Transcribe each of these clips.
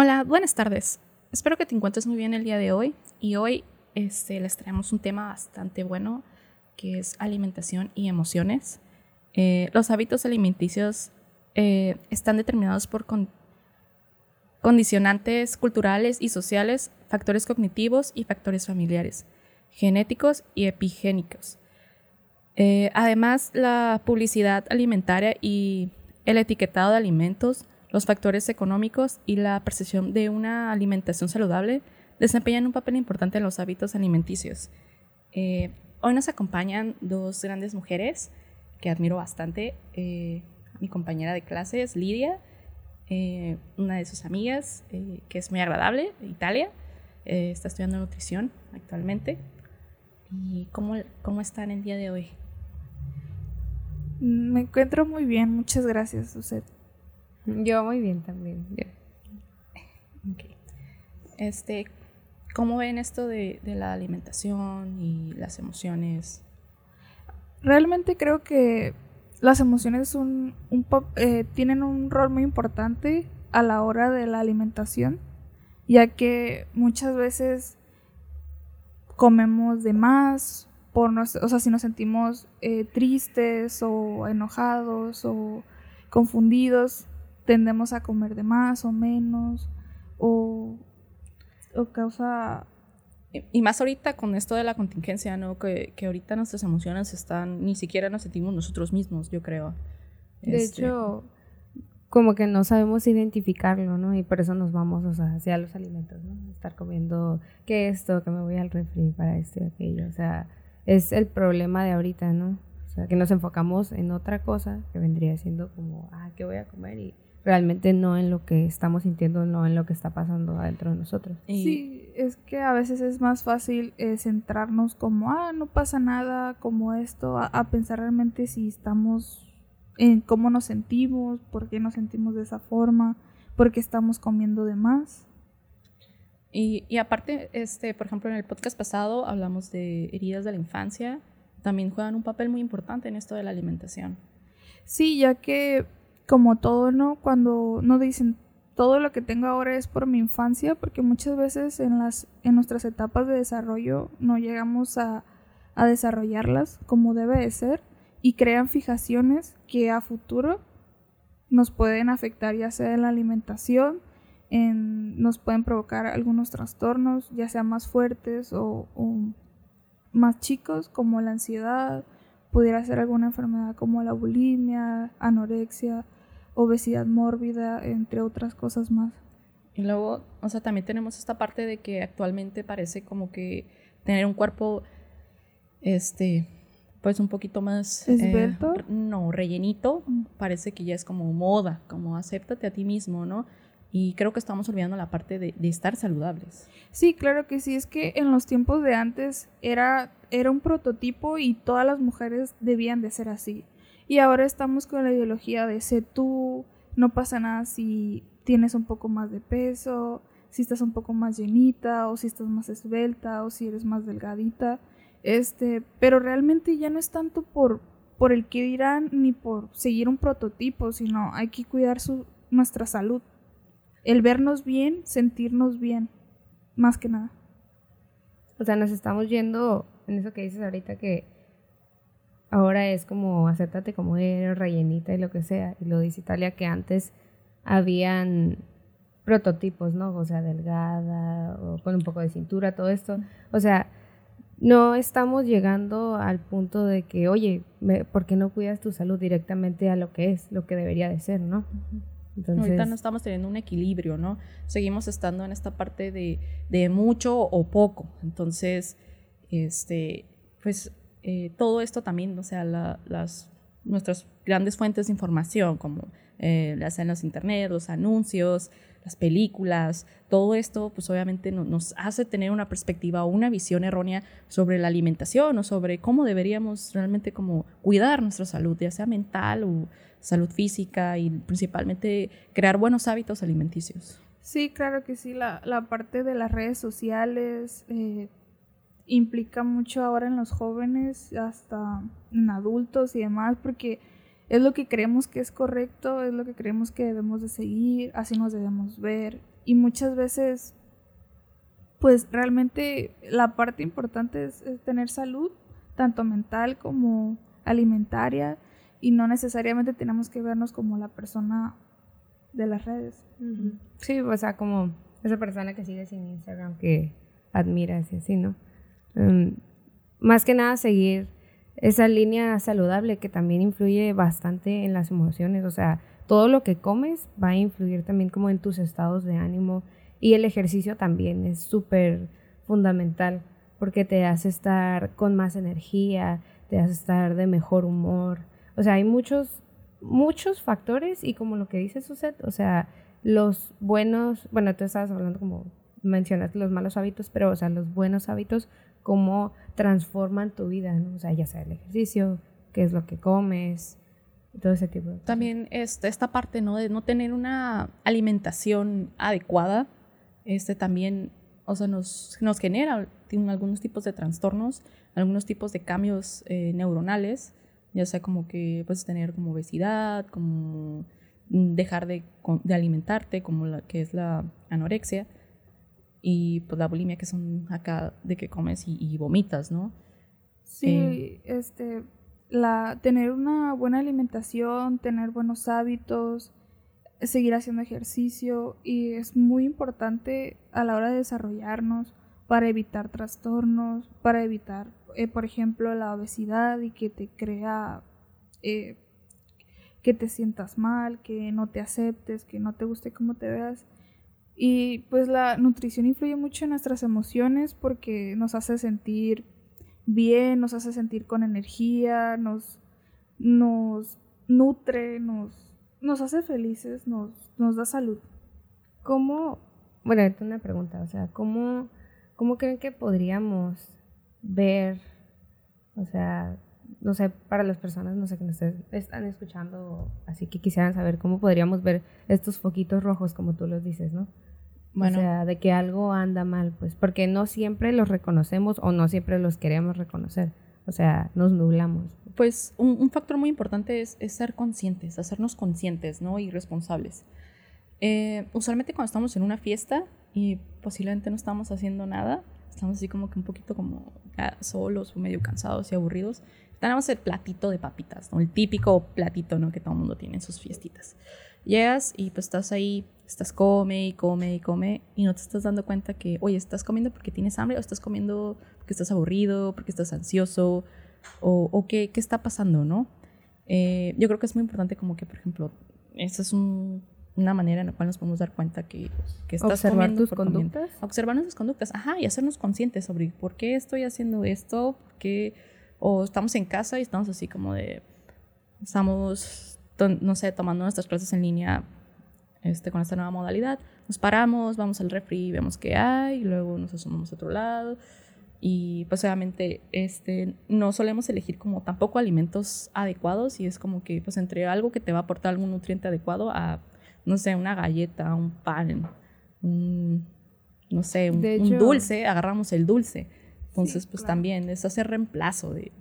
Hola, buenas tardes. Espero que te encuentres muy bien el día de hoy y hoy este, les traemos un tema bastante bueno que es alimentación y emociones. Eh, los hábitos alimenticios eh, están determinados por condicionantes culturales y sociales, factores cognitivos y factores familiares, genéticos y epigénicos. Eh, además, la publicidad alimentaria y el etiquetado de alimentos, los factores económicos y la percepción de una alimentación saludable desempeñan un papel importante en los hábitos alimenticios. Eh, hoy nos acompañan dos grandes mujeres que admiro bastante. Eh, mi compañera de clase es Lidia, una de sus amigas que es muy agradable, Italia. está estudiando nutrición actualmente. ¿Y cómo, cómo están el día de hoy? Me encuentro muy bien, muchas gracias, usted. Yo muy bien también. Este, ¿Cómo ven esto de, la alimentación y las emociones? Realmente creo que las emociones un, eh, tienen un rol muy importante a la hora de la alimentación, ya que muchas veces comemos de más o sea, si nos sentimos eh, tristes o enojados o confundidos, tendemos a comer de más o menos o, o causa... Y más ahorita con esto de la contingencia, ¿no? Que, que, ahorita nuestras emociones están, ni siquiera nos sentimos nosotros mismos, yo creo. De este, hecho, como que no sabemos identificarlo, ¿no? Y por eso nos vamos, o sea, hacia los alimentos, ¿no? Estar comiendo que esto, que me voy al refri para esto y aquello, o sea, es el problema de ahorita, ¿no? O sea, que nos enfocamos en otra cosa que vendría siendo como, ah, ¿qué voy a comer? Y realmente no en lo que estamos sintiendo, no en lo que está pasando adentro de nosotros. Sí, es que a veces es más fácil eh, centrarnos como, ah, no pasa nada, como esto, a, pensar realmente si estamos en cómo nos sentimos, por qué nos sentimos de esa forma, por qué estamos comiendo de más. Y, aparte, este, por ejemplo, en el podcast pasado hablamos de heridas de la infancia, también juegan un papel muy importante en esto de la alimentación. Sí, ya que como todo, ¿no? Cuando no dicen todo lo que tengo ahora es por mi infancia, porque muchas veces en, las, en nuestras etapas de desarrollo no llegamos a, a desarrollarlas como debe de ser y crean fijaciones que a futuro nos pueden afectar ya sea en la alimentación, nos pueden provocar algunos trastornos, ya sean más fuertes o, más chicos, como la ansiedad, pudiera ser alguna enfermedad como la bulimia, anorexia, obesidad mórbida, entre otras cosas más. Y luego, o sea, también tenemos esta parte de que actualmente parece como que tener un cuerpo, este, pues un poquito más... Eh, ¿Esbelto? no, rellenito, mm. parece que ya es como moda, como acéptate a ti mismo, ¿no? Y creo que estamos olvidando la parte de, estar saludables. Sí, claro que sí. Es que en los tiempos de antes era, era un prototipo y todas las mujeres debían de ser así. Y ahora estamos con la ideología de sé tú, no pasa nada si tienes un poco más de peso, si estás un poco más llenita o si estás más esbelta o si eres más delgadita. Este, pero realmente ya no es tanto por, por el que dirán ni por seguir un prototipo, sino hay que cuidar su, nuestra salud el vernos bien, sentirnos bien, más que nada. O sea, nos estamos yendo en eso que dices ahorita que ahora es como acéptate como eres, rellenita y lo que sea. Y lo dice Italia que antes habían prototipos, ¿no? O sea, delgada o con un poco de cintura, todo esto. O sea, no estamos llegando al punto de que, oye, ¿por qué no cuidas tu salud directamente a lo que es, lo que debería de ser, ¿no? Ahorita no estamos teniendo un equilibrio, ¿no? Seguimos estando en esta parte de, de mucho o poco. Entonces, este, pues eh, todo esto también, o sea, las, nuestras grandes fuentes de información, como eh, las en los internet, los anuncios, las películas, todo esto, pues obviamente nos hace tener una perspectiva o una visión errónea sobre la alimentación o sobre cómo deberíamos realmente como cuidar nuestra salud, ya sea mental o salud física y principalmente crear buenos hábitos alimenticios. Sí, claro que sí, la, parte de las redes sociales eh, implica mucho ahora en los jóvenes, hasta en adultos y demás, porque es lo que creemos que es correcto, es lo que creemos que debemos de seguir, así nos debemos ver y muchas veces, pues realmente la parte importante es, tener salud, tanto mental como alimentaria, y no necesariamente tenemos que vernos como la persona de las redes. Sí, o sea, como esa persona que sigue sin Instagram que admiras y así, ¿no? Em, más que nada seguir esa línea saludable que también influye bastante en las emociones, o sea, todo lo que comes va a influir también como en tus estados de ánimo y el ejercicio también es súper fundamental porque te hace estar con más energía, te hace estar de mejor humor, o sea, hay muchos, muchos factores y como lo que dice Suset, o sea, los buenos, bueno, tú estabas hablando como mencionaste los malos hábitos, pero o sea, los buenos hábitos cómo transforman tu vida, ¿no? O sea, ya sea el ejercicio, qué es lo que comes, todo ese tipo de cosas. También este, esta parte, ¿no? De no tener una alimentación adecuada, este también, o sea, nos, nos genera algunos tipos de trastornos, algunos tipos de cambios eh, neuronales, ya sea como que puedes tener como obesidad, como dejar de, de alimentarte, como la que es la anorexia, y pues la bulimia que son acá de que comes y, vomitas, ¿no? Sí, este, la, tener una buena alimentación, tener buenos hábitos, seguir haciendo ejercicio y es muy importante a la hora de desarrollarnos para evitar trastornos, para evitar, eh, por ejemplo, la obesidad y que te crea eh, que te sientas mal, que no te aceptes, que no te guste cómo te veas. Y pues la nutrición influye mucho en nuestras emociones porque nos hace sentir bien, nos hace sentir con energía, nos, nos nutre, nos, nos hace felices, nos, nos da salud. ¿Cómo, bueno, es una pregunta, o sea, ¿cómo, ¿cómo creen que podríamos ver, o sea, no sé, para las personas, no sé, que nos están escuchando, así que quisieran saber cómo podríamos ver estos foquitos rojos, como tú los dices, ¿no? O sea, de que algo anda mal, pues, porque no siempre los reconocemos o no siempre los queremos reconocer. O sea, nos nublamos. Pues un, factor muy importante es, ser conscientes, hacernos conscientes, ¿no? Y responsables. Eh, usualmente cuando estamos en una fiesta y posiblemente no estamos haciendo nada, estamos así como que un poquito como solos o medio cansados y aburridos, tenemos el platito de papitas, ¿no? El típico platito, ¿no? Que todo el mundo tiene en sus fiestitas. Llegas y pues estás ahí, estás come y come y come y no te estás dando cuenta que, oye, estás comiendo porque tienes hambre o estás comiendo porque estás aburrido, porque estás ansioso o, o qué, qué, está pasando, ¿no? Eh, yo creo que es muy importante como que, por ejemplo, esa es una manera en la cual nos podemos dar cuenta que, que estás Observar tus conductas. Observar nuestras conductas, ajá, y hacernos conscientes sobre por qué estoy haciendo esto, qué, o estamos en casa y estamos así como de, estamos no sé, tomando nuestras clases en línea este, con esta nueva modalidad, nos paramos, vamos al refri, vemos qué hay, y luego nos asomamos a otro lado. Y pues obviamente este, no solemos elegir como tampoco alimentos adecuados y es como que pues entre algo que te va a aportar algún nutriente adecuado a, no sé, una galleta, un pan, un, no sé, un, dulce, agarramos el dulce. Entonces pues también es hacer reemplazo de,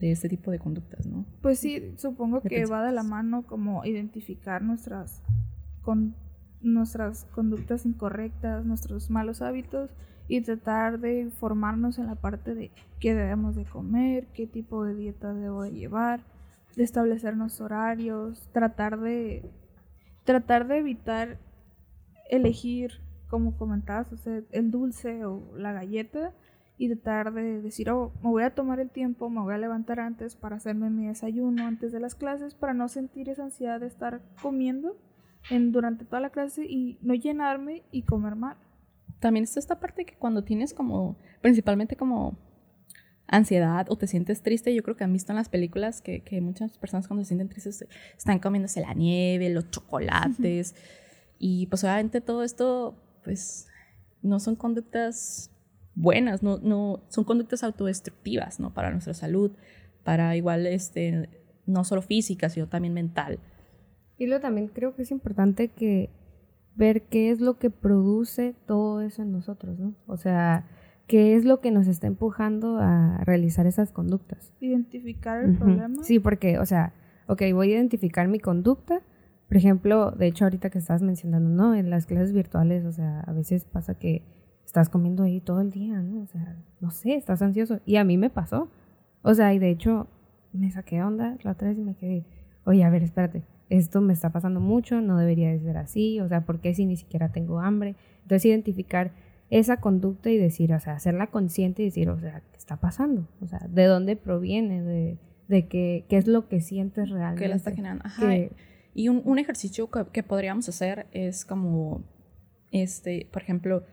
de este tipo de conductas, ¿no? Pues sí, supongo que va de la mano como identificar nuestras, con, nuestras conductas incorrectas, nuestros malos hábitos y tratar de informarnos en la parte de qué debemos de comer, qué tipo de dieta debo de llevar, de establecernos horarios, tratar de tratar de evitar elegir, como comentabas, o el dulce o la galleta, y tratar de decir, oh, me voy a tomar el tiempo, me voy a levantar antes para hacerme mi desayuno antes de las clases, para no sentir esa ansiedad de estar comiendo en, durante toda la clase y no llenarme y comer mal. También está esta parte que cuando tienes como, principalmente como ansiedad o te sientes triste, yo creo que han visto en las películas que, que muchas personas cuando se sienten tristes están comiéndose la nieve, los chocolates, y pues obviamente todo esto, pues no son conductas buenas, no, no, son conductas autodestructivas, ¿no? Para nuestra salud, para igual, este, no solo física, sino también mental. Y luego también creo que es importante que ver qué es lo que produce todo eso en nosotros, ¿no? O sea, qué es lo que nos está empujando a realizar esas conductas. Identificar el problema. Sí, porque, o sea, ok, voy a identificar mi conducta, por ejemplo, de hecho ahorita que estabas mencionando, ¿no? En las clases virtuales, o sea, a veces pasa que estás comiendo ahí todo el día, ¿no? O sea, no sé, estás ansioso. Y a mí me pasó. O sea, y de hecho me saqué onda la otra vez y me quedé, oye, a ver, espérate, esto me está pasando mucho, no debería de ser así, o sea, ¿por qué si ni siquiera tengo hambre? Entonces identificar esa conducta y decir, o sea, hacerla consciente y decir, o sea, ¿qué está pasando? O sea, ¿de dónde proviene? ¿De, de qué, qué es lo que sientes realmente? Que la está generando. Ajá. Y un, un ejercicio que, que, podríamos hacer es como, este, por ejemplo,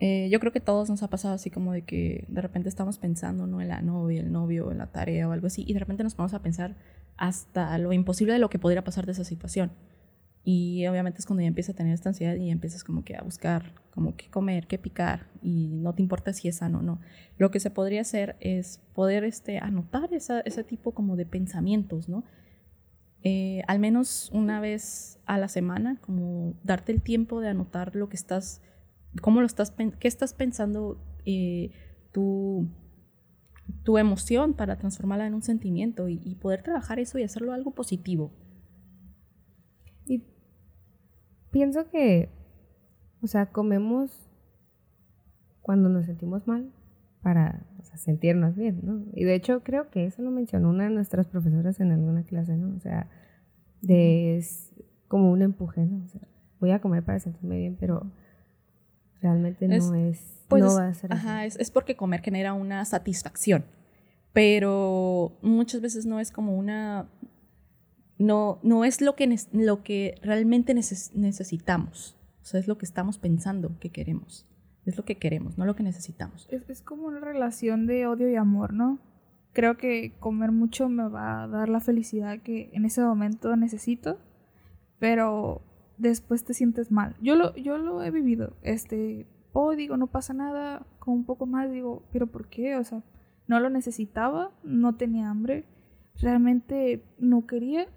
eh, yo creo que todos nos ha pasado así como de que de repente estamos pensando, ¿no? En la novia, el novio, en la tarea o algo así, y de repente nos vamos a pensar hasta lo imposible de lo que podría pasar de esa situación. Y obviamente es cuando ya empieza a tener esta ansiedad y empiezas como que a buscar como qué comer, qué picar y no te importa si es sano o no. Lo que se podría hacer es poder este, anotar esa, ese tipo como de pensamientos, ¿no? Eh, al menos una vez a la semana, como darte el tiempo de anotar lo que estás, cómo lo estás, qué estás pensando, eh, tu, tu emoción para transformarla en un sentimiento y, y poder trabajar eso y hacerlo algo positivo. Y pienso que, o sea, comemos cuando nos sentimos mal para o sea, sentirnos bien, ¿no? Y de hecho creo que eso lo mencionó una de nuestras profesoras en alguna clase, ¿no? O sea, de es como un empuje, ¿no? O sea, voy a comer para sentirme bien, pero realmente no es, pues, no va a ser ajá, así. Es, es porque comer genera una satisfacción, pero muchas veces no es como una no, no es lo que, lo que realmente neces necesitamos. O sea, es lo que estamos pensando que queremos. Es lo que queremos, no lo que necesitamos. Es, es, como una relación de odio y amor, ¿no? Creo que comer mucho me va a dar la felicidad que en ese momento necesito, pero después te sientes mal. Yo lo, yo lo he vivido. Este, oh, digo, no pasa nada, con un poco más digo, pero ¿por qué? O sea, no lo necesitaba, no tenía hambre, realmente no quería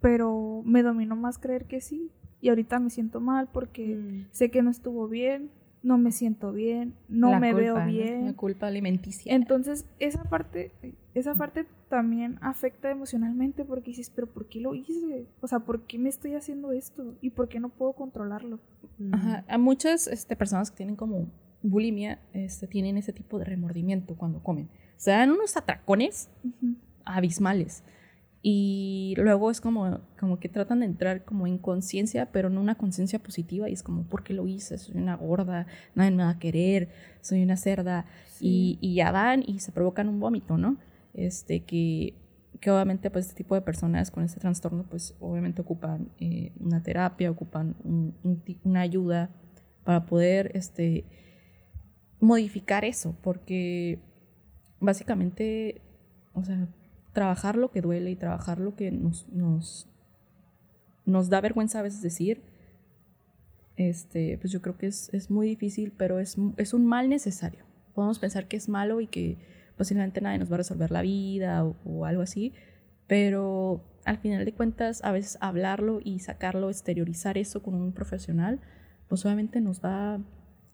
pero me dominó más creer que sí. Y ahorita me siento mal porque mm. sé que no estuvo bien, no me siento bien, no La me culpa, veo bien. La culpa alimenticia. Entonces, esa parte, esa parte también afecta emocionalmente porque dices, pero ¿por qué lo hice? O sea, ¿por qué me estoy haciendo esto? ¿Y por qué no puedo controlarlo? Ajá. A muchas este, personas que tienen como bulimia este, tienen ese tipo de remordimiento cuando comen. Se dan unos atracones Uh -huh. abismales. Y luego es como, como que tratan de entrar como en conciencia, pero no una conciencia positiva. Y es como, ¿por qué lo hice? Soy una gorda, nadie me va a querer, soy una cerda. Sí. Y, y, ya van y se provocan un vómito, ¿no? Este, que, que obviamente pues este tipo de personas con este trastorno pues obviamente ocupan eh, una terapia, ocupan un, un, una ayuda para poder este, modificar eso. Porque básicamente, o sea, trabajar lo que duele y trabajar lo que nos, nos, nos da vergüenza a veces decir, este, pues yo creo que es, es muy difícil, pero es, es, un mal necesario. Podemos pensar que es malo y que posiblemente nadie nos va a resolver la vida o, algo así, pero al final de cuentas, a veces hablarlo y sacarlo, exteriorizar eso con un profesional, pues obviamente nos va,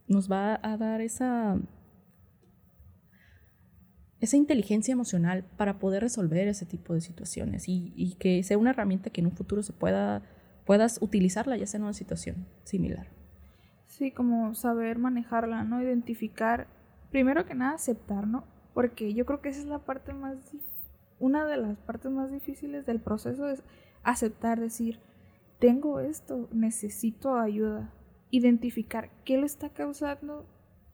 nos va a dar esa esa inteligencia emocional para poder resolver ese tipo de situaciones y, que sea una herramienta que en un futuro se pueda puedas utilizarla ya sea en una situación similar. Sí, como saber manejarla, ¿no? Identificar, primero que nada, aceptar, ¿no? Porque yo creo que esa es la parte más, una de las partes más difíciles del proceso es aceptar, decir, tengo esto, necesito ayuda. Identificar qué lo está causando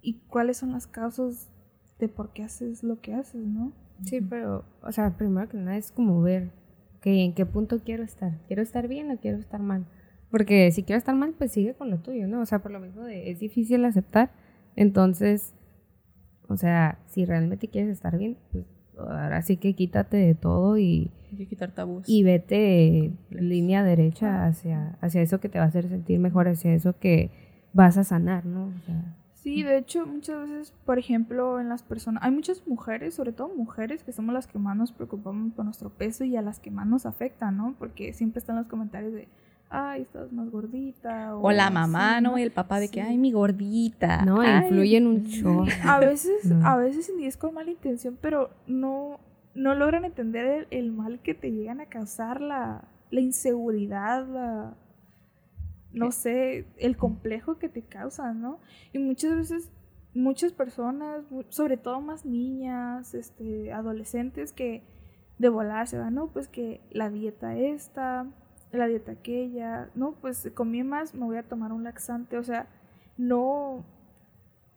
y cuáles son las causas de por qué haces lo que haces, ¿no? Sí, pero, o sea, primero que nada es como ver que en qué punto quiero estar. ¿Quiero estar bien o quiero estar mal? Porque si quiero estar mal, pues sigue con lo tuyo, ¿no? O sea, por lo mismo de, es difícil aceptar. Entonces, o sea, si realmente quieres estar bien, pues ahora sí que quítate de todo y... Hay que quitar tabús. Y vete línea derecha hacia, hacia eso que te va a hacer sentir mejor, hacia eso que vas a sanar, ¿no? O sea, Sí, de hecho, muchas veces, por ejemplo, en las personas, hay muchas mujeres, sobre todo mujeres, que somos las que más nos preocupamos por nuestro peso y a las que más nos afecta, ¿no? Porque siempre están los comentarios de, ay, estás más gordita. O, o la mamá, ¿no? Y el papá de que, ay, mi gordita. No, ay, influyen un chorro. A veces, no. a veces ni es con mala intención, pero no, no logran entender el, el, mal que te llegan a causar la, la inseguridad, la, no sé, el complejo que te causa, ¿no? Y muchas veces, muchas personas, sobre todo más niñas, este, adolescentes, que de volar se van, no, pues que la dieta esta, la dieta aquella, no, pues comí más, me voy a tomar un laxante, o sea, no,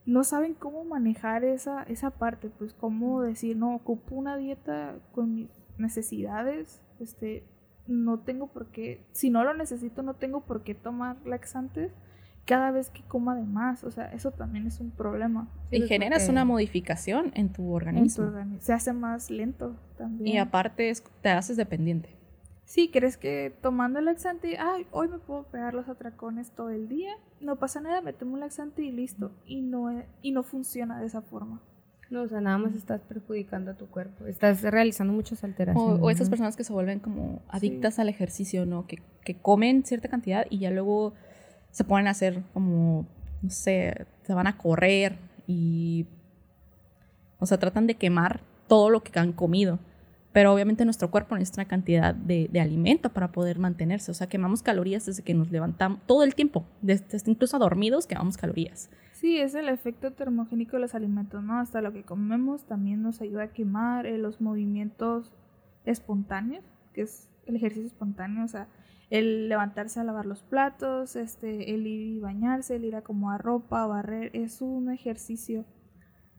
no saben cómo manejar esa, esa parte, pues cómo decir, no, ocupo una dieta con mis necesidades, este, no tengo por qué, si no lo necesito, no tengo por qué tomar laxantes cada vez que coma de más, o sea, eso también es un problema. Y generas una modificación en tu organismo. Se hace más lento también. Y aparte te haces dependiente. Sí, crees que tomando el laxante, ay, hoy me puedo pegar los atracones todo el día, no pasa nada, me tomo un laxante y listo. Y no, y no funciona de esa forma. No, o sea, nada más estás perjudicando a tu cuerpo. Estás realizando muchas alteraciones. O, esas personas que se vuelven como adictas al ejercicio, ¿no? Que, que, comen cierta cantidad y ya luego se ponen a hacer como, no sé, se van a correr y. O sea, tratan de quemar todo lo que han comido. Pero obviamente nuestro cuerpo necesita una cantidad de, de, alimento para poder mantenerse. O sea, quemamos calorías desde que nos levantamos, todo el tiempo, desde, incluso dormidos quemamos calorías. Sí, es el efecto termogénico de los alimentos, ¿no? Hasta lo que comemos también nos ayuda a quemar eh, los movimientos espontáneos, que es el ejercicio espontáneo, o sea, el levantarse a lavar los platos, este, el ir y bañarse, el ir a acomodar ropa, barrer, es un ejercicio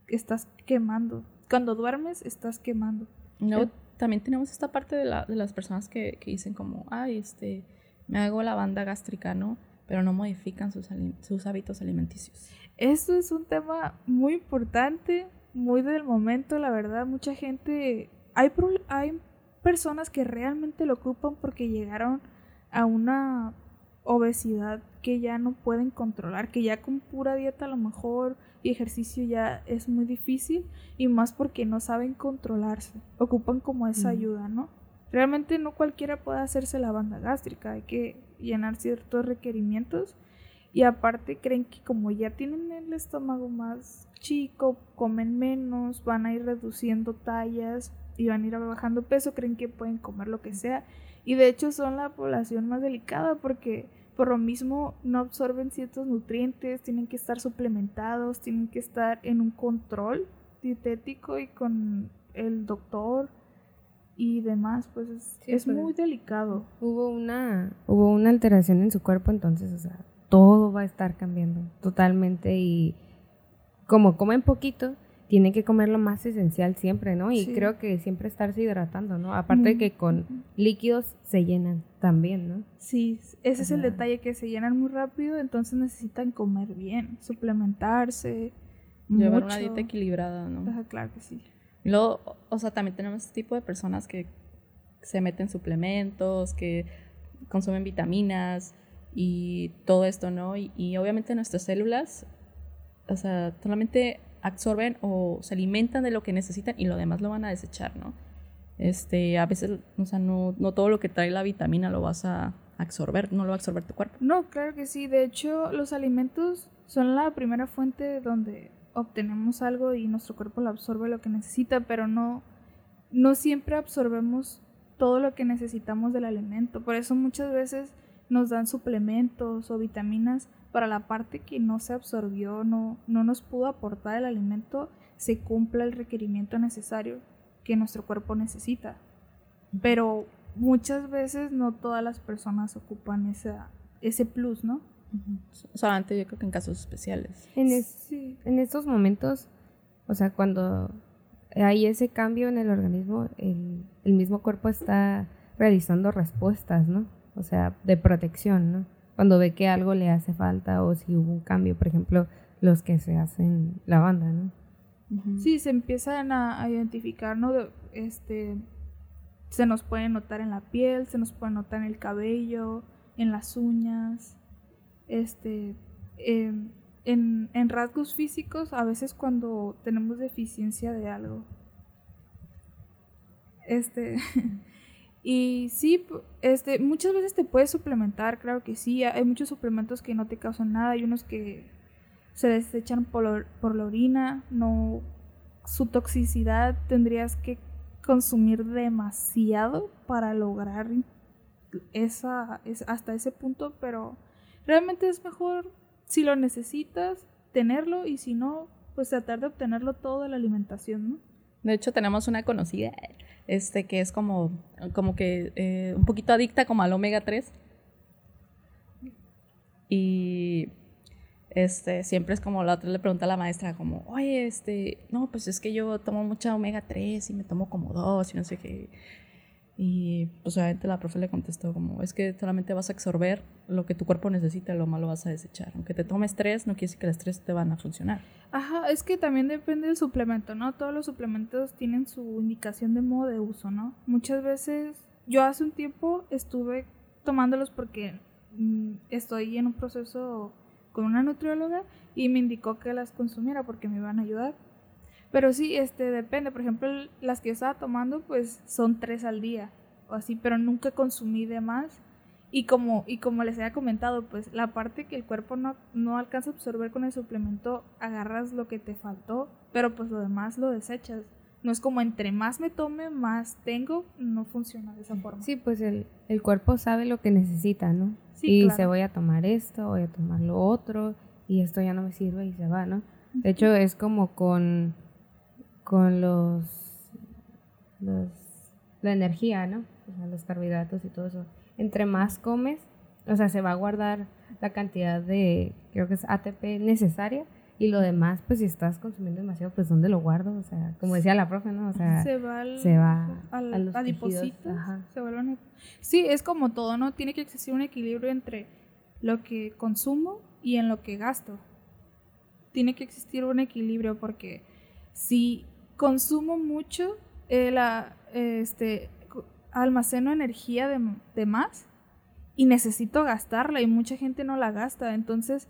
que estás quemando. Cuando duermes, estás quemando. No, también tenemos esta parte de, la, de las personas que, que, dicen como, ay, este, me hago la banda gástrica, ¿no? Pero no modifican sus, sus hábitos alimenticios. Esto es un tema muy importante, muy del momento, la verdad. Mucha gente, hay, hay personas que realmente lo ocupan porque llegaron a una obesidad que ya no pueden controlar, que ya con pura dieta a lo mejor y ejercicio ya es muy difícil y más porque no saben controlarse, ocupan como esa ayuda, ¿no? Realmente no cualquiera puede hacerse la banda gástrica, hay que llenar ciertos requerimientos y aparte creen que como ya tienen el estómago más chico, comen menos, van a ir reduciendo tallas y van a ir bajando peso, creen que pueden comer lo que sea. Y de hecho son la población más delicada porque por lo mismo no absorben ciertos nutrientes, tienen que estar suplementados, tienen que estar en un control dietético y con el doctor y demás, pues es, pues, muy delicado. Hubo una, hubo una alteración en su cuerpo, entonces, o sea, todo va a estar cambiando totalmente y como comen poquito, tienen que comer lo más esencial siempre, ¿no? Y creo que siempre estarse hidratando, ¿no? Aparte de que con líquidos se llenan también, ¿no? Sí, ese es el detalle, que se llenan muy rápido, entonces necesitan comer bien, suplementarse. Llevar una dieta equilibrada, ¿no? claro que sí. luego, o sea, también tenemos este tipo de personas que se meten suplementos, que consumen vitaminas, y todo esto, ¿no? Y, obviamente nuestras células, o sea, solamente absorben o se alimentan de lo que necesitan y lo demás lo van a desechar, ¿no? Este, a veces, o sea, no, todo lo que trae la vitamina lo vas a absorber, no lo va a absorber tu cuerpo. No, claro que sí. De hecho, los alimentos son la primera fuente donde obtenemos algo y nuestro cuerpo lo absorbe lo que necesita, pero no, no siempre absorbemos todo lo que necesitamos del alimento. Por eso muchas veces nos dan suplementos o vitaminas para la parte que no se absorbió, no, no nos pudo aportar el alimento, se cumpla el requerimiento necesario que nuestro cuerpo necesita. Pero muchas veces no todas las personas ocupan esa, ese plus, ¿no? Solamente yo creo que en casos especiales. En, en estos momentos, o sea, cuando hay ese cambio en el organismo, el, el mismo cuerpo está realizando respuestas, ¿no? O sea, de protección, ¿no? Cuando ve que algo le hace falta o si hubo un cambio, por ejemplo, los que se hacen la banda, ¿no? Sí, se empiezan a, identificar, ¿no? Este, se nos puede notar en la piel, se nos puede notar en el cabello, en las uñas, este, em, en, en rasgos físicos, a veces cuando tenemos deficiencia de algo. Este, Y sí, este, muchas veces te puedes suplementar, claro que sí. Hay muchos suplementos que no te causan nada. Hay unos que se desechan por, por la orina. No, su toxicidad tendrías que consumir demasiado para lograr esa, es hasta ese punto, pero realmente es mejor si lo necesitas tenerlo y si no, pues tratar de obtenerlo todo de la alimentación, ¿no? De hecho, tenemos una conocida, este, que es como, como que eh, un poquito adicta como al omega 3. Y este, siempre es como la otra le pregunta a la maestra, como, oye, este, no, pues es que yo tomo mucha omega 3 y me tomo como dos y no sé qué. Y pues obviamente la profe le contestó como, es que solamente vas a absorber lo que tu cuerpo necesita lo malo vas a desechar. Aunque te tomes tres, no quiere decir que las tres te van a funcionar. Ajá, es que también depende del suplemento, ¿no? Todos los suplementos tienen su indicación de modo de uso, ¿no? Muchas veces, yo hace un tiempo estuve tomándolos porque mm, estoy en un proceso con una nutrióloga y me indicó que las consumiera porque me iban a ayudar. Pero sí, este, depende. Por ejemplo, las que yo estaba tomando, pues son tres al día o así, pero nunca consumí de más. Y como, y como les había comentado, pues la parte que el cuerpo no, no alcanza a absorber con el suplemento, agarras lo que te faltó, pero pues lo demás lo desechas. No es como entre más me tome, más tengo, no funciona de esa forma. Sí, pues el, el cuerpo sabe lo que necesita, ¿no? Sí, y se voy a tomar esto, voy a tomar lo otro, y esto ya no me sirve y se va, ¿no? De hecho, es como con con los, la energía, ¿no? O sea, los carbohidratos y todo eso. Entre más comes, o sea, se va a guardar la cantidad de, creo que es ATP necesaria y lo demás, pues si estás consumiendo demasiado, pues ¿dónde lo guardo? O sea, como decía la profe, ¿no? O sea, se va, al, se va al, a los Se vuelven, sí, es como todo, ¿no? Tiene que existir un equilibrio entre lo que consumo y en lo que gasto. Tiene que existir un equilibrio porque si consumo mucho, eh, la, este, almaceno energía de, más y necesito gastarla y mucha gente no la gasta. Entonces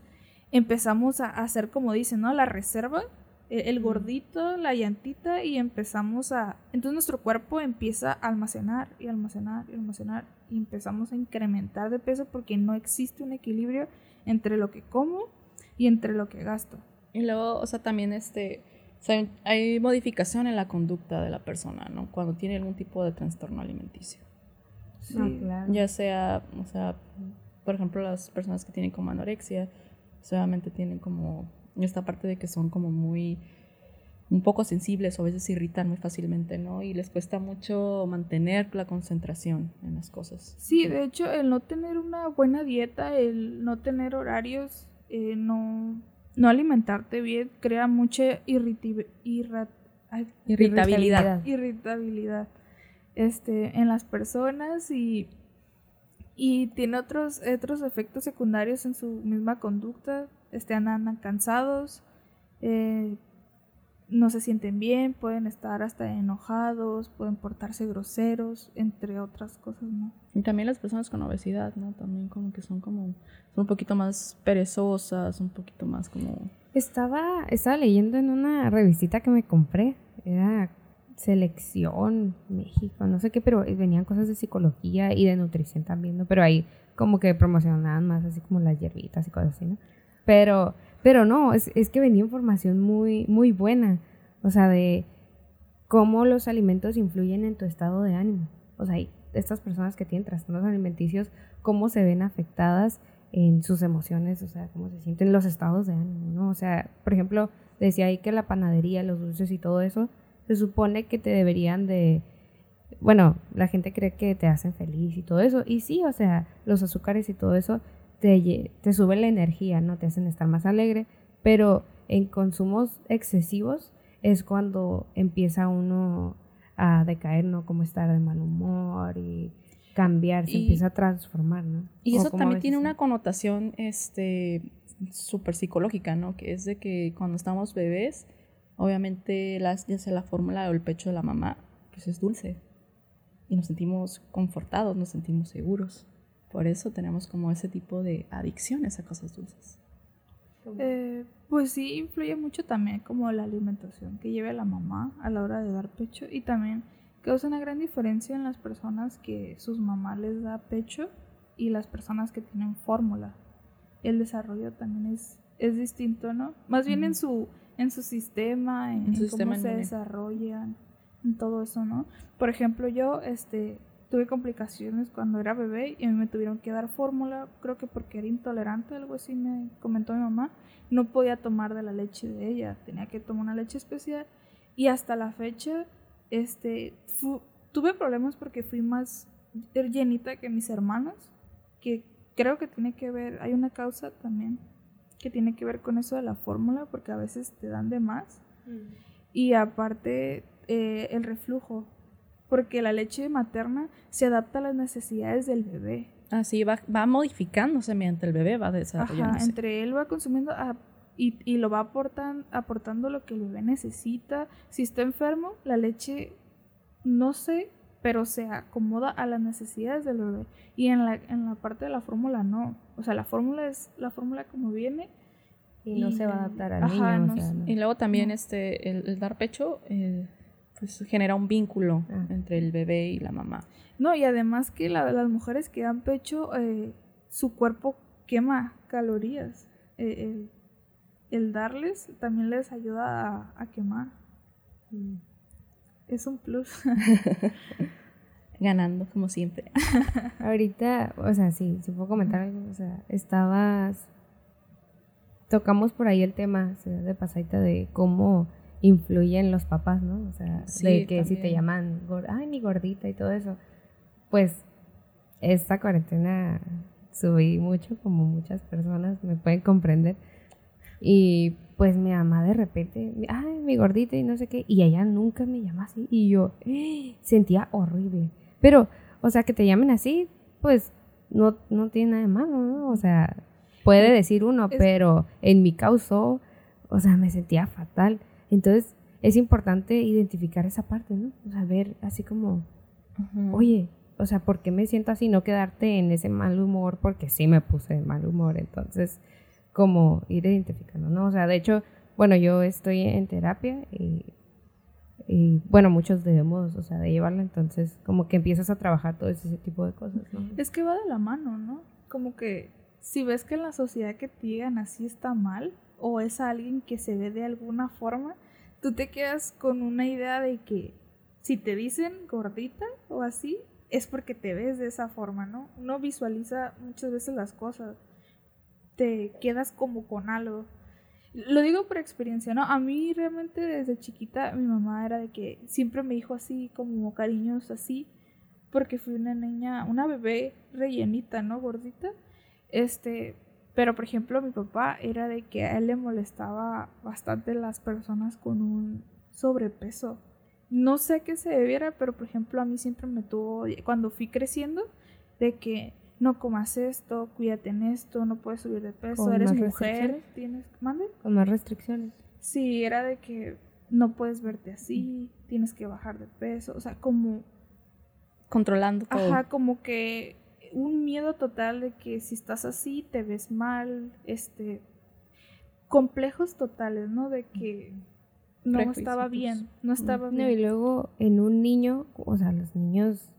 empezamos a hacer como dicen, ¿no? La reserva, e, el, gordito, la llantita y empezamos a... Entonces nuestro cuerpo empieza a almacenar y almacenar y almacenar y empezamos a incrementar de peso porque no existe un equilibrio entre lo que como y entre lo que gasto. Y luego, o sea, también este sea, hay modificación en la conducta de la persona, ¿no? Cuando tiene algún tipo de trastorno alimenticio. Sí, ah, claro. Ya sea, o sea, por ejemplo, las personas que tienen como anorexia, solamente tienen como esta parte de que son como muy un poco sensibles o a veces se irritan muy fácilmente, ¿no? Y les cuesta mucho mantener la concentración en las cosas. Sí, de hecho, el no tener una buena dieta, el no tener horarios, eh, no no alimentarte bien crea mucha irritabilidad. irritabilidad. Este, en las personas y, y tiene otros, otros efectos secundarios en su misma conducta. Este, andan cansados, eh, no se sienten bien, pueden estar hasta enojados, pueden portarse groseros, entre otras cosas, ¿no? Y también las personas con obesidad, ¿no? También como que son como son un poquito más perezosas, un poquito más como estaba estaba leyendo en una revistita que me compré, era Selección México, no sé qué, pero venían cosas de psicología y de nutrición también, ¿no? Pero ahí como que promocionaban más así como las hierbitas y cosas así, ¿no? Pero pero no, es, es que venía información muy, muy buena. O sea, de cómo los alimentos influyen en tu estado de ánimo. O sea, estas personas que tienen trastornos alimenticios, cómo se ven afectadas en sus emociones, o sea, cómo se sienten los estados de ánimo, ¿no? O sea, por ejemplo, decía ahí que la panadería, los dulces y todo eso, se supone que te deberían de, bueno, la gente cree que te hacen feliz y todo eso, y sí, o sea, los azúcares y todo eso te, te sube la energía, ¿no? Te hacen estar más alegre, pero en consumos excesivos es cuando empieza uno a decaer, ¿no? Como estar de mal humor y cambiar, se empieza a transformar, ¿no? Y eso también tiene una connotación este súper psicológica, ¿no? Que es de que cuando estamos bebés, obviamente las, ya sea la fórmula o el pecho de la mamá, pues es dulce. Y nos sentimos confortados, nos sentimos seguros. Por eso tenemos como ese tipo de adicciones a cosas dulces. Eh, pues sí, influye mucho también como la alimentación que lleve la mamá a la hora de dar pecho y también causa una gran diferencia en las personas que sus mamás les da pecho y las personas que tienen fórmula. El desarrollo también es, es distinto, ¿no? Más bien en su en su sistema, en, cómo se desarrollan, en todo eso, ¿no? Por ejemplo, yo este tuve complicaciones cuando era bebé y a mí me tuvieron que dar fórmula, creo que porque era intolerante, algo así me comentó mi mamá. No podía tomar de la leche de ella, tenía que tomar una leche especial y hasta la fecha este tuve problemas porque fui más llenita que mis hermanos, que creo que tiene que ver, hay una causa también que tiene que ver con eso de la fórmula, porque a veces te dan de más. Mm. Y aparte, eh, el reflujo, porque la leche materna se adapta a las necesidades del bebé. Así va, va modificándose mediante el bebé, va desarrollándose. Ajá, entre él va consumiendo y, y, lo va aportan, aportando lo que el bebé necesita. Si está enfermo, la leche, no sé, pero se acomoda a las necesidades del bebé. Y en la, en la parte de la fórmula no. O sea, la fórmula es la fórmula como viene. Y, no se va a adaptar al niño. Y luego también este, el, dar pecho eh, pues genera un vínculo ah. entre el bebé y la mamá. No, y además que las mujeres que dan pecho, eh, su cuerpo quema calorías. Eh, el, darles también les ayuda a, quemar. Mm. Es un plus. Ganando, como siempre. Ahorita, o sea, sí, si puedo comentar algo, o sea, estabas... Tocamos por ahí el tema de pasadita de cómo influyen los papás, ¿no? O sea, de que si te llaman, ay, mi gordita y todo eso. Pues esta cuarentena subí mucho, como muchas personas me pueden comprender. Y pues mi mamá de repente, ay, mi gordita y no sé qué, y ella nunca me llama así. Y yo sentía horrible. Pero, o sea, que te llamen así, pues no, no tiene nada de malo, ¿no? O sea, puede decir uno, pero en mi caso, o sea, me sentía fatal. Entonces, es importante identificar esa parte, ¿no? O sea, ver así como, oye, o sea, ¿por qué me siento así? No quedarte en ese mal humor porque sí me puse de mal humor. Entonces, como ir identificando, ¿no? O sea, de hecho, bueno, yo estoy en terapia y, y bueno, muchos debemos, o sea, de llevarla, entonces como que empiezas a trabajar todo ese tipo de cosas, ¿no? Es que va de la mano, ¿no? Como que si ves que en la sociedad que te digan así está mal, o es alguien que se ve de alguna forma, tú te quedas con una idea de que si te dicen gordita o así, es porque te ves de esa forma, ¿no? Uno visualiza muchas veces las cosas, te quedas como con algo. Lo digo por experiencia, ¿no? A mí realmente desde chiquita mi mamá era de que siempre me dijo así, como cariños así, porque fui una niña, una bebé rellenita, ¿no? Gordita. Este, pero, por ejemplo, mi papá era de que a él le molestaba bastante las personas con un sobrepeso. No sé qué se debiera, pero por ejemplo, a mí siempre me tuvo, cuando fui creciendo, de que no comas esto, cuídate en esto, no puedes subir de peso, eres mujer, tienes, mande. Con más restricciones. Sí, era de que no puedes verte así, tienes que bajar de peso, o sea, como controlando todo. Ajá, como que un miedo total de que si estás así te ves mal, este complejos totales, ¿no? De que no estaba bien, no estaba bien. y luego en un niño, o sea, los niños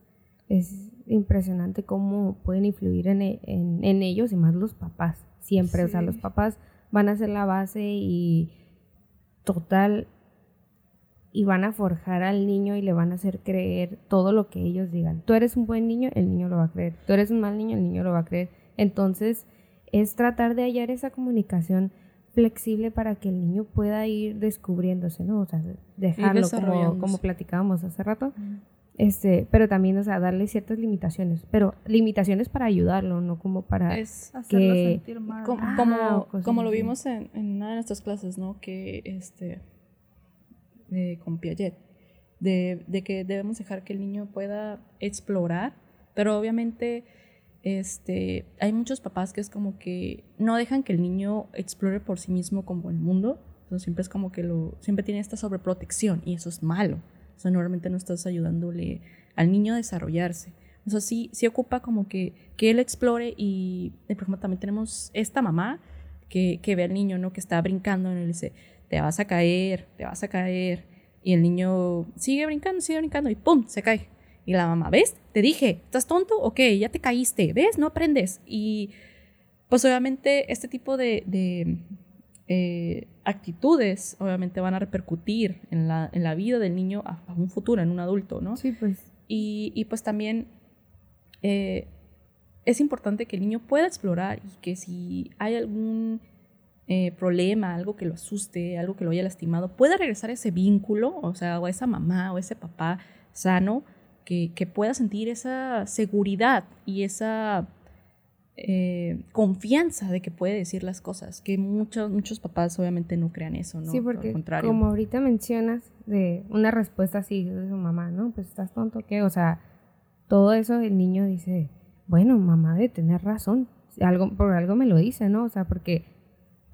es impresionante cómo pueden influir en, en, ellos y más los papás, siempre, o sea, los papás van a ser la base y total y van a forjar al niño y le van a hacer creer todo lo que ellos digan. Tú eres un buen niño, el niño lo va a creer. Tú eres un mal niño, el niño lo va a creer. Entonces, es tratar de hallar esa comunicación flexible para que el niño pueda ir descubriéndose, ¿no? O sea, dejarlo como, como platicábamos hace rato. Este, pero también, o sea, darle ciertas limitaciones, pero limitaciones para ayudarlo, no como para es hacerlo sentir mal. Como, ah, como, lo vimos en, en, una de nuestras clases, ¿no? Que este con Piaget, de, de, que debemos dejar que el niño pueda explorar, pero obviamente este, hay muchos papás que es como que no dejan que el niño explore por sí mismo como el mundo, entonces siempre es como que lo, siempre tiene esta sobreprotección y eso es malo, o sea, normalmente no estás ayudándole al niño a desarrollarse. O sea, sí, sí ocupa como que, que él explore y, por ejemplo, también tenemos esta mamá que, que ve al niño, ¿no? Que está brincando en el, te vas a caer, te vas a caer. Y el niño sigue brincando, sigue brincando y ¡pum! se cae. Y la mamá, ¿ves? Te dije, ¿estás tonto? Ok, ya te caíste, ¿ves? No aprendes. Y pues obviamente este tipo de, de eh, actitudes obviamente van a repercutir en la, en la vida del niño a, un futuro, en un adulto, ¿no? Sí, pues. Y, y, pues también eh, es importante que el niño pueda explorar y que si hay algún eh, problema, algo que lo asuste, algo que lo haya lastimado, pueda regresar a ese vínculo, o sea, o a esa mamá o ese papá sano, que, que pueda sentir esa seguridad y esa eh, confianza de que puede decir las cosas, que muchos, muchos papás obviamente no crean eso, ¿no? Sí, porque como ahorita mencionas de una respuesta así de su mamá, ¿no? Pues estás tonto, ¿qué? O sea, todo eso el niño dice, bueno, mamá debe tener razón, algo, por algo me lo dice, ¿no? O sea, porque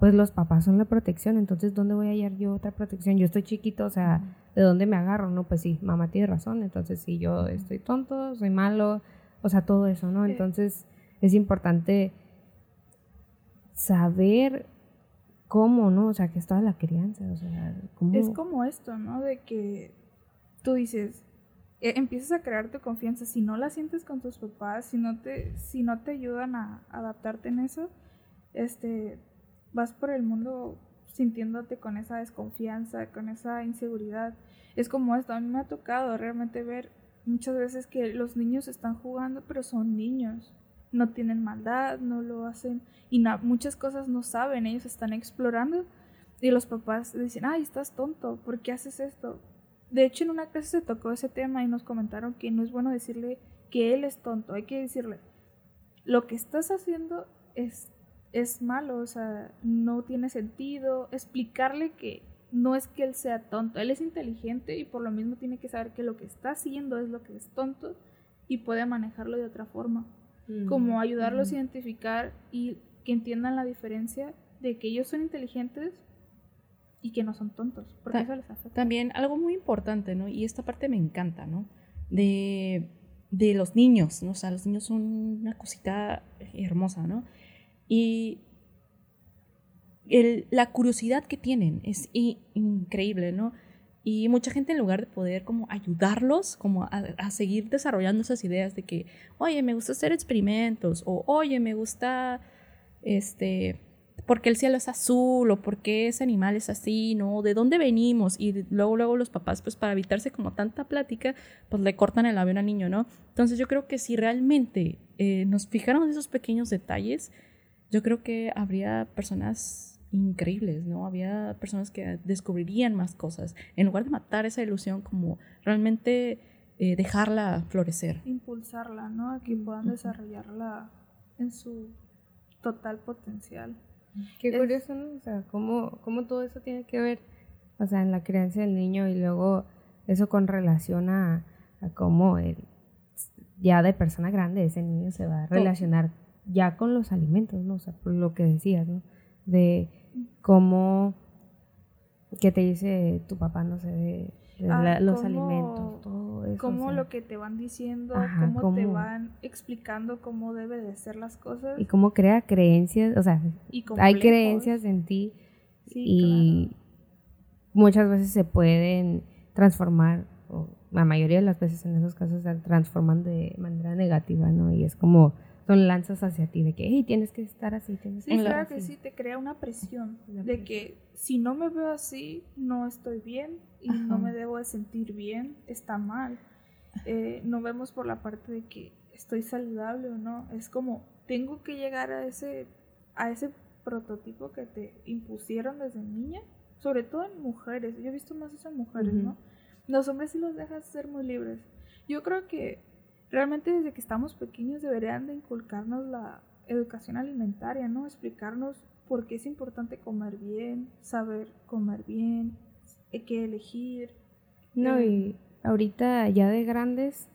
pues los papás son la protección, entonces ¿dónde voy a hallar yo otra protección? Yo estoy chiquito, o sea, ¿de dónde me agarro? No, pues sí, mamá tiene razón, entonces si yo estoy tonto, soy malo, o sea, todo eso, ¿no? Entonces es importante saber cómo, ¿no? O sea, que está la crianza, o sea, ¿cómo? Es como esto, ¿no? De que tú dices, e, empiezas a crear tu confianza, si no la sientes con tus papás, si no te, si no te ayudan a adaptarte en eso, este, vas por el mundo sintiéndote con esa desconfianza, con esa inseguridad. Es como esto, a mí me ha tocado realmente ver muchas veces que los niños están jugando, pero son niños no tienen maldad, no lo hacen y muchas cosas no saben, ellos están explorando y los papás dicen, ay, estás tonto, ¿por qué haces esto? De hecho, en una clase se tocó ese tema y nos comentaron que no es bueno decirle que él es tonto, hay que decirle, lo que estás haciendo es, es malo, o sea, no tiene sentido, explicarle que no es que él sea tonto, él es inteligente y por lo mismo tiene que saber que lo que está haciendo es lo que es tonto y puede manejarlo de otra forma como ayudarlos a identificar y que entiendan la diferencia de que ellos son inteligentes y que no son tontos, porque eso les afecta. También algo muy importante, ¿no? Y esta parte me encanta, ¿no? De, de los niños, ¿no? O sea, los niños son una cosita hermosa, ¿no? Y el, la curiosidad que tienen es increíble, ¿no? Y mucha gente en lugar de poder como ayudarlos, como a, seguir desarrollando esas ideas de que, oye, me gusta hacer experimentos, o oye, me gusta, este, porque el cielo es azul, o porque ese animal es así, ¿no? ¿De dónde venimos? Y luego, luego los papás, pues para evitarse como tanta plática, pues le cortan el avión al niño, ¿no? Entonces yo creo que si realmente eh, nos fijáramos en esos pequeños detalles, yo creo que habría personas increíbles, ¿no? Había personas que descubrirían más cosas, en lugar de matar esa ilusión, como realmente eh, dejarla florecer. Impulsarla, ¿no? A que puedan desarrollarla en su total potencial. Qué curioso, ¿no? O sea, cómo, cómo todo eso tiene que ver, o sea, en la crianza del niño y luego eso con relación a, a cómo el, ya de persona grande ese niño se va a relacionar ya con los alimentos, ¿no? O sea, por lo que decías, ¿no? De cómo que te dice tu papá, no sé, de, ah, los alimentos, todo eso. Cómo lo que te van diciendo, cómo, te van explicando cómo debe de ser las cosas. Y cómo crea creencias, o sea, hay creencias en ti y muchas veces se pueden transformar, o la mayoría de las veces en esos casos se transforman de manera negativa, ¿no? Y es como son lanzas hacia ti de que, hey, tienes que estar así, tienes sí, claro que sí, te crea una presión de que si no me veo así, no estoy bien y no me debo de sentir bien, está mal. Eh, no vemos por la parte de que estoy saludable o no, es como, tengo que llegar a ese, a ese prototipo que te impusieron desde niña, sobre todo en mujeres, yo he visto más eso en mujeres, ¿no? Los hombres sí los dejas ser muy libres. Yo creo que realmente desde que estamos pequeños deberían de inculcarnos la educación alimentaria, ¿no? Explicarnos por qué es importante comer bien, saber comer bien, qué elegir. No, eh, y ahorita ya de grandes,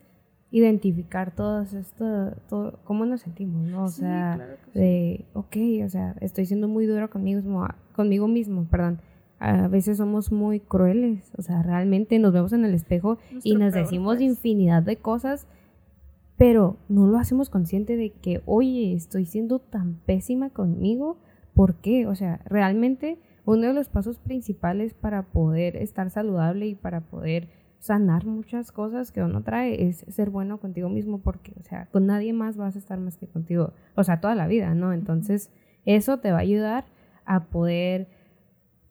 identificar todo esto, todo, cómo nos sentimos, ¿no? O sea, de, ok, o sea, estoy siendo muy duro conmigo mismo, conmigo mismo, perdón. A veces somos muy crueles, o sea, realmente nos vemos en el espejo y nos decimos infinidad de cosas pero no lo hacemos consciente de que, oye, estoy siendo tan pésima conmigo, ¿por qué? O sea, realmente uno de los pasos principales para poder estar saludable y para poder sanar muchas cosas que uno trae es ser bueno contigo mismo porque, o sea, con nadie más vas a estar más que contigo, o sea, toda la vida, ¿no? Entonces, eso te va a ayudar a poder,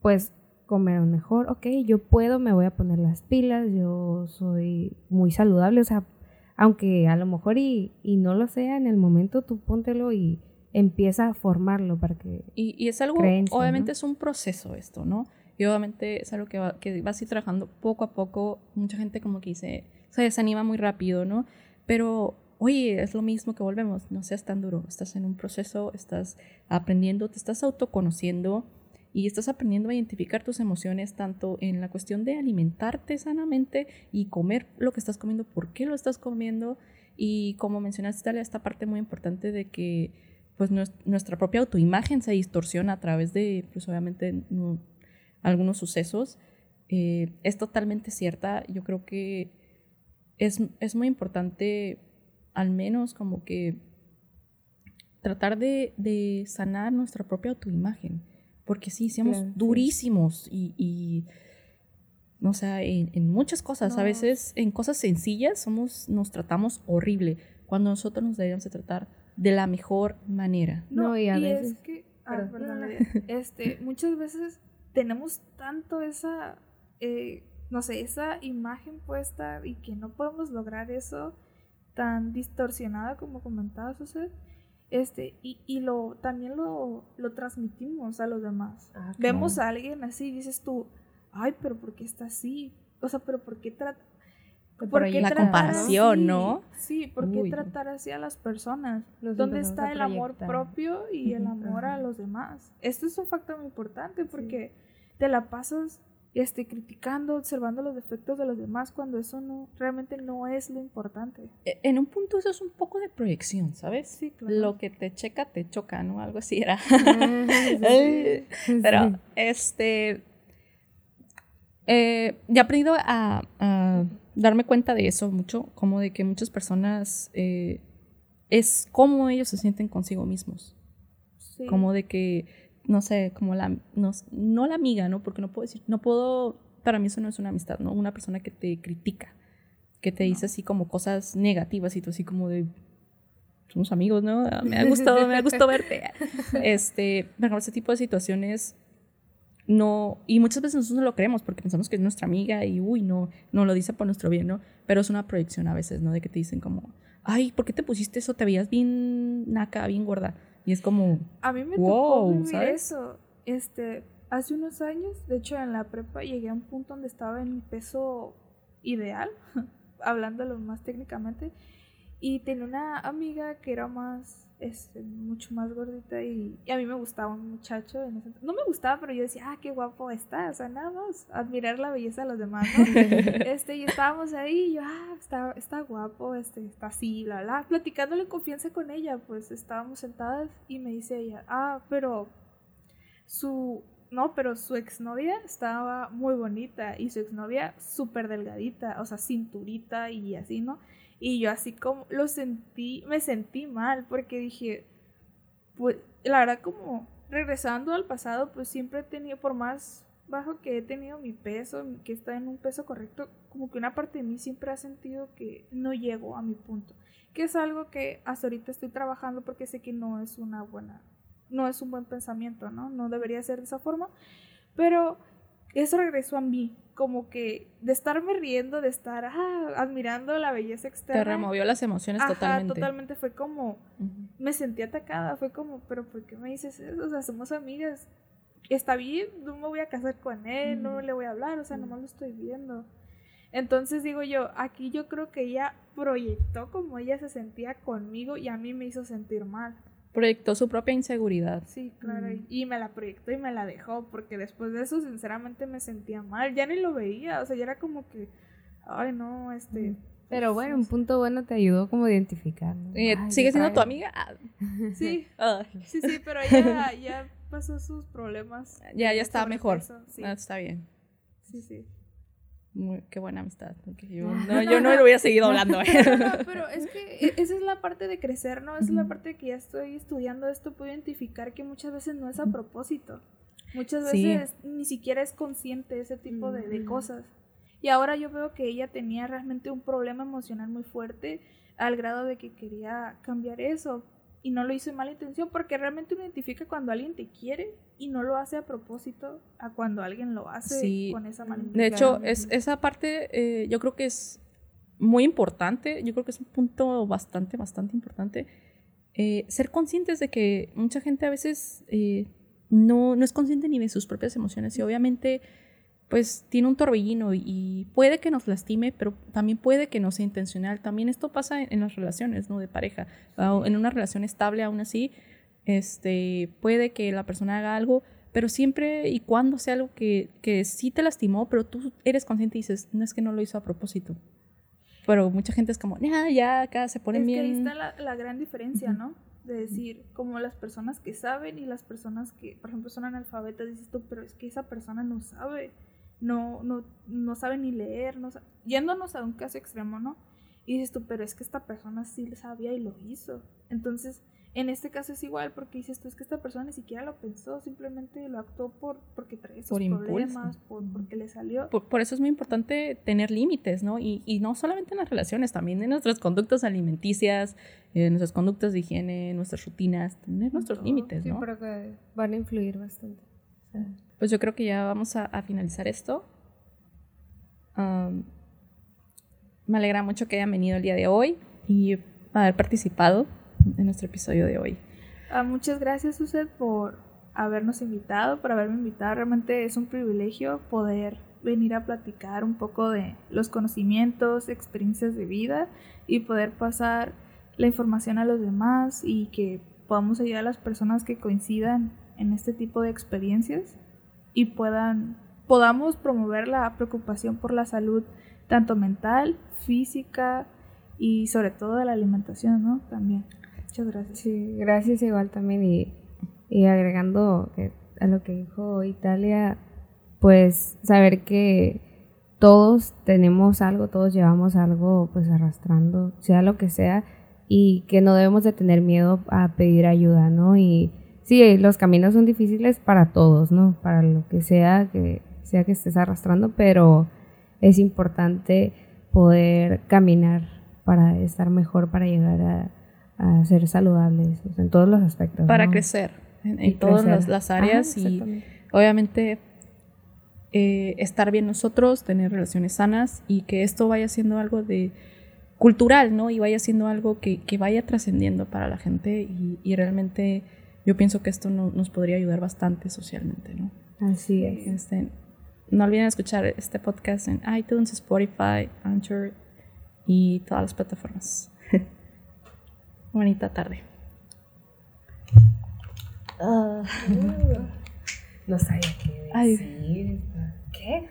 pues, comer mejor, ok, yo puedo, me voy a poner las pilas, yo soy muy saludable, o sea, aunque a lo mejor y, y no lo sea en el momento, tú póntelo y empieza a formarlo para que... Y, y es algo, creencia, obviamente ¿no? es un proceso esto, ¿no? Y obviamente es algo que, va, que vas a ir trabajando poco a poco. Mucha gente como que dice, se desanima muy rápido, ¿no? Pero, oye, es lo mismo que volvemos, no seas tan duro. Estás en un proceso, estás aprendiendo, te estás autoconociendo y estás aprendiendo a identificar tus emociones tanto en la cuestión de alimentarte sanamente y comer lo que estás comiendo, por qué lo estás comiendo. Y como mencionaste, Talia, esta parte muy importante de que pues nues- nuestra propia autoimagen se distorsiona a través de, pues obviamente, no- algunos sucesos. Eh, es totalmente cierta. Yo creo que es, es muy importante, al menos como que tratar de, de sanar nuestra propia autoimagen. Porque sí, Claro, sí. durísimos y, y, o sea, en, en muchas cosas, a veces en cosas sencillas somos, nos tratamos horrible, cuando nosotros nos deberíamos de tratar de la mejor manera. No, y a veces- es que, ah, Perdón. perdón, Nadia. este, muchas veces tenemos tanto esa, eh, no sé, esa imagen puesta y que no podemos lograr eso tan distorsionada como comentabas, usted. Este, y, y lo, también lo, lo transmitimos a los demás. Ah, Vemos a alguien así y dices tú, ay, pero ¿por qué está así? O sea, pero ¿por qué trata... ¿Por qué La comparación, así? ¿no? Sí, ¿por qué Uy. tratar así a las personas? ¿Dónde está el amor propio y el amor a los demás? Esto es un factor muy importante porque te la pasas este, criticando, observando los defectos de los demás cuando eso no realmente no es lo importante. E- En un punto eso es un poco de proyección, ¿sabes? Sí, claro. Lo que te checa, te choca, ¿no? Algo así era. Sí, sí. Pero, este. eh, he aprendido a, a darme cuenta de eso mucho, como de que muchas personas eh, es cómo ellos se sienten consigo mismos. Sí. Como de que, no sé, como la, no, no la amiga, ¿no? Porque no puedo decir, no puedo, para mí eso no es una amistad, ¿no? Una persona que te critica, que te dice así como cosas negativas y tú así como de, somos amigos, ¿no? Ah, Me ha gustado, me ha gustado verte. Este, pero ese tipo de situaciones no, y muchas veces nosotros no lo creemos porque pensamos que es nuestra amiga y, uy, no, no lo dice por nuestro bien, ¿no? Pero es una proyección a veces, ¿no? De que te dicen como, ay, ¿por qué te pusiste eso? Te veías bien naca, bien gorda. Y es como, A mí me Wow, tocó vivir ¿sabes? eso. Este, hace unos años, de hecho en la prepa llegué a un punto donde estaba en mi peso ideal, hablándolo más técnicamente, y tenía una amiga que era más, este, mucho más gordita y, y a mí me gustaba un muchacho. En ese, no me gustaba, pero yo decía, ah, qué guapo está, o sea, nada más admirar la belleza de los demás, ¿no? este, y estábamos ahí, y yo, ah, está, está guapo, este, está así, bla, bla, platicándole en confianza con ella, pues estábamos sentadas y me dice ella, ah, pero su, no, pero su exnovia estaba muy bonita y su exnovia súper delgadita, o sea, cinturita y así, ¿no? Y yo así como lo sentí, me sentí mal porque dije, pues la verdad como regresando al pasado, pues siempre he tenido, por más bajo que he tenido mi peso, que está en un peso correcto, como que una parte de mí siempre ha sentido que no llego a mi punto. Que es algo que hasta ahorita estoy trabajando porque sé que no es una buena, no es un buen pensamiento, ¿no? No debería ser de esa forma. Pero eso regresó a mí, como que de estarme riendo, de estar ah, admirando la belleza externa. te removió las emociones Ajá, totalmente. totalmente fue como, me sentí atacada, fue como, pero ¿por qué me dices eso? O sea, somos amigas. Está bien, no me voy a casar con él, no le voy a hablar, o sea, Ujú. nomás lo estoy viendo. Entonces digo yo, aquí yo creo que ella proyectó como ella se sentía conmigo y a mí me hizo sentir mal. Proyectó su propia inseguridad. Sí, claro, Mm. y, me la proyectó y me la dejó, porque después de eso sinceramente me sentía mal, ya ni lo veía, o sea, ya era como que, ay no, este... Pero bueno, un punto bueno te ayudó como a identificar. ¿no? Eh, Ay, ¿Sigue siendo tu amiga? Ah, Sí, sí, sí, pero ella ya pasó sus problemas. ya, ya está mejor. Sí, Ah, está bien. sí, sí. Muy- qué buena amistad. porque yo, no, yo no le hubiera seguido hablando. ¿eh? No, no, pero es que e- esa es la parte de crecer, ¿no? Esa es la parte de que ya estoy estudiando esto, puedo identificar que muchas veces no es a propósito. Muchas Sí. veces ni siquiera es consciente ese tipo de, de cosas. Y ahora yo veo que ella tenía realmente un problema emocional muy fuerte al grado de que quería cambiar eso. Y no lo hizo en mala intención porque realmente uno identifica cuando alguien te quiere y no lo hace a propósito a cuando alguien lo hace Sí. con esa mala De intención. hecho, Claro. es, esa parte eh, yo creo que es muy importante, yo creo que es un punto bastante, bastante importante, eh, ser conscientes de que mucha gente a veces eh, no, no es consciente ni de sus propias emociones y obviamente pues tiene un torbellino y, puede que nos lastime, pero también puede que no sea intencional. También esto pasa en, las relaciones, ¿no? De pareja. en una relación estable aún así, este, puede que la persona haga algo, pero siempre y cuando sea algo que, que sí te lastimó, pero tú eres consciente y dices, no es que no lo hizo a propósito. Pero mucha gente es como, ya, ya, acá se ponen bien. ahí está la, gran diferencia, ¿no? De decir, como las personas que saben y las personas que, por ejemplo, son analfabetas, dices tú, pero es que esa persona no sabe no, no, no sabe ni leer, no yéndonos a un caso extremo, ¿no? Y dices tú, pero es que esta persona sí sabía y lo hizo. Entonces, en este caso es igual, porque dices tú, es que esta persona ni siquiera lo pensó, simplemente lo actuó por, porque trae esos problemas, por, porque le salió. Por, eso es muy importante tener límites, ¿no? Y, y, no solamente en las relaciones, también en nuestras conductas alimenticias, en nuestras conductas de higiene, nuestras rutinas, tener nuestros límites, ¿no? Sí, pero que van a influir bastante pues yo creo que ya vamos a, finalizar esto. me alegra mucho que hayan venido el día de hoy y haber participado en nuestro episodio de hoy. Ah, muchas gracias, Suset, por habernos invitado, por haberme invitado. Realmente es un privilegio poder venir a platicar un poco de los conocimientos, experiencias de vida y poder pasar la información a los demás y que podamos ayudar a las personas que coincidan en este tipo de experiencias y puedan, podamos promover la preocupación por la salud tanto mental, física y sobre todo de la alimentación, ¿no? También. Muchas gracias. Sí, gracias igual también y, y agregando a lo que dijo Italia, pues saber que todos tenemos algo, todos llevamos algo pues arrastrando, sea lo que sea, y que no debemos de tener miedo a pedir ayuda, ¿no? Y sí, los caminos son difíciles para todos, ¿no? Para lo que sea que sea que estés arrastrando, pero es importante poder caminar para estar mejor, para llegar a, ser saludables en todos los aspectos. Para crecer en, todas las, áreas y obviamente eh, estar bien nosotros, tener relaciones sanas y que esto vaya siendo algo de cultural, ¿no? Y vaya siendo algo que, vaya trascendiendo para la gente y realmente yo pienso que esto nos podría ayudar bastante socialmente, ¿no? Así es. Este, no olviden escuchar este podcast en iTunes, Spotify, Anchor y todas las plataformas. Bonita tarde. Ah. no sabía qué decir. ¿Qué?